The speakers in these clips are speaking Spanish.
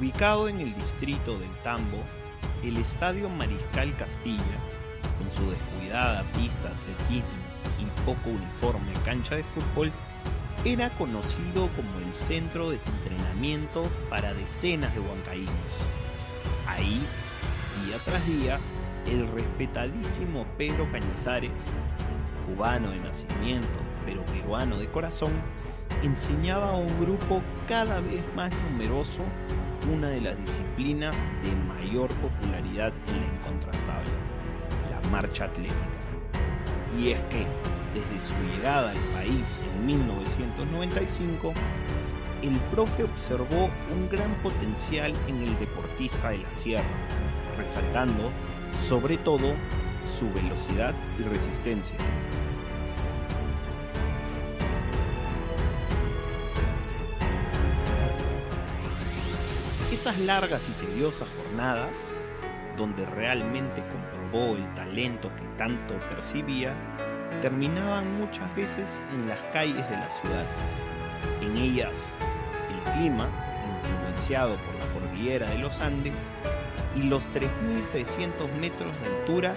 Ubicado en el distrito del Tambo, el Estadio Mariscal Castilla, con su descuidada pista de atletismo y poco uniforme cancha de fútbol, era conocido como el centro de entrenamiento para decenas de huancaínos. Ahí, día tras día, el respetadísimo Pedro Cañizares, cubano de nacimiento pero peruano de corazón, enseñaba a un grupo cada vez más numeroso una de las disciplinas de mayor popularidad en la incontrastable, la marcha atlética. Y es que, desde su llegada al país en 1995, el profe observó un gran potencial en el deportista de la sierra, resaltando, sobre todo, su velocidad y resistencia. Esas largas y tediosas jornadas, donde realmente comprobó el talento que tanto percibía, terminaban muchas veces en las calles de la ciudad. En ellas, el clima, influenciado por la cordillera de los Andes, y los 3.300 metros de altura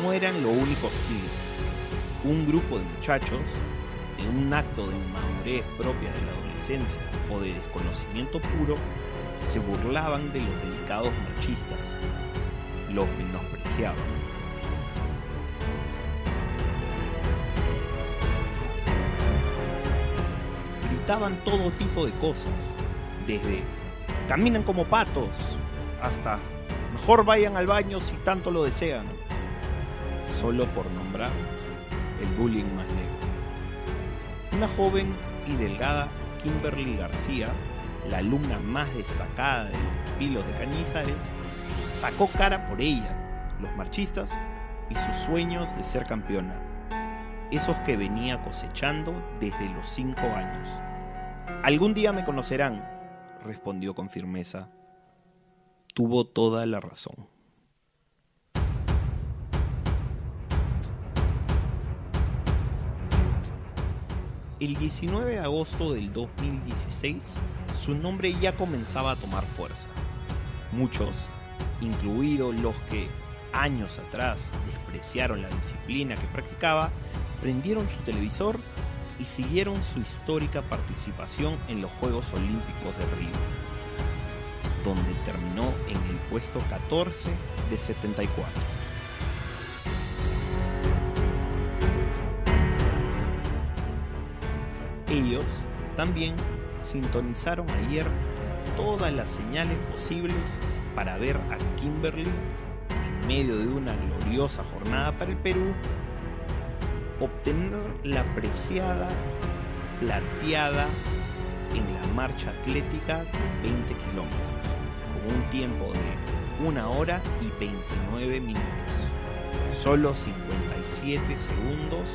no eran lo único hostil. Un grupo de muchachos, en un acto de inmadurez propia de la adolescencia o de desconocimiento puro, se burlaban de los delicados machistas, los menospreciaban. Gritaban todo tipo de cosas, desde caminan como patos hasta mejor vayan al baño si tanto lo desean, solo por nombrar el bullying más negro. Una joven y delgada Kimberly García la alumna más destacada de los pupilos de Cañizares, sacó cara por ella, los marchistas y sus sueños de ser campeona, esos que venía cosechando desde los cinco años. Algún día me conocerán, respondió con firmeza. Tuvo toda la razón. El 19 de agosto del 2016, su nombre ya comenzaba a tomar fuerza. Muchos, incluidos los que años atrás despreciaron la disciplina que practicaba, prendieron su televisor y siguieron su histórica participación en los Juegos Olímpicos de Río, donde terminó en el puesto 14 de 74. Ellos también sintonizaron ayer todas las señales posibles para ver a Kimberly en medio de una gloriosa jornada para el Perú obtener la preciada plateada en la marcha atlética de 20 kilómetros con un tiempo de 1 hora y 29 minutos solo 57 segundos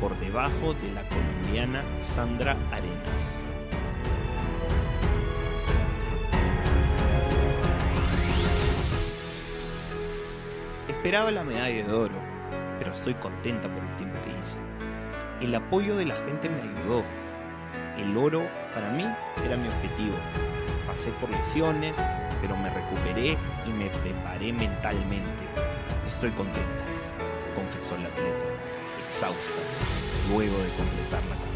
por debajo de la colombiana Sandra Arenas. Esperaba la medalla de oro, pero estoy contenta por el tiempo que hice. El apoyo de la gente me ayudó. El oro para mí era mi objetivo. Pasé por lesiones, pero me recuperé y me preparé mentalmente. Estoy contenta, confesó la atleta, exhausta, luego de completar la carrera.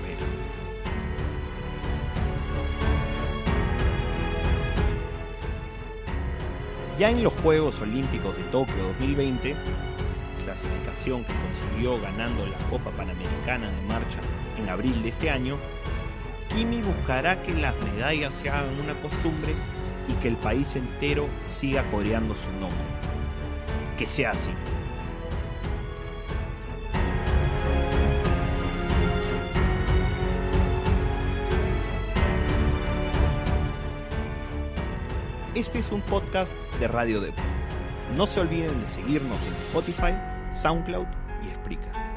Ya en los Juegos Olímpicos de Tokio 2020, clasificación que consiguió ganando la Copa Panamericana de Marcha en abril de este año, Kimi buscará que las medallas se hagan una costumbre y que el país entero siga coreando su nombre. Que sea así. Este es un podcast de Radio Depot. No se olviden de seguirnos en Spotify, SoundCloud y Spreaker.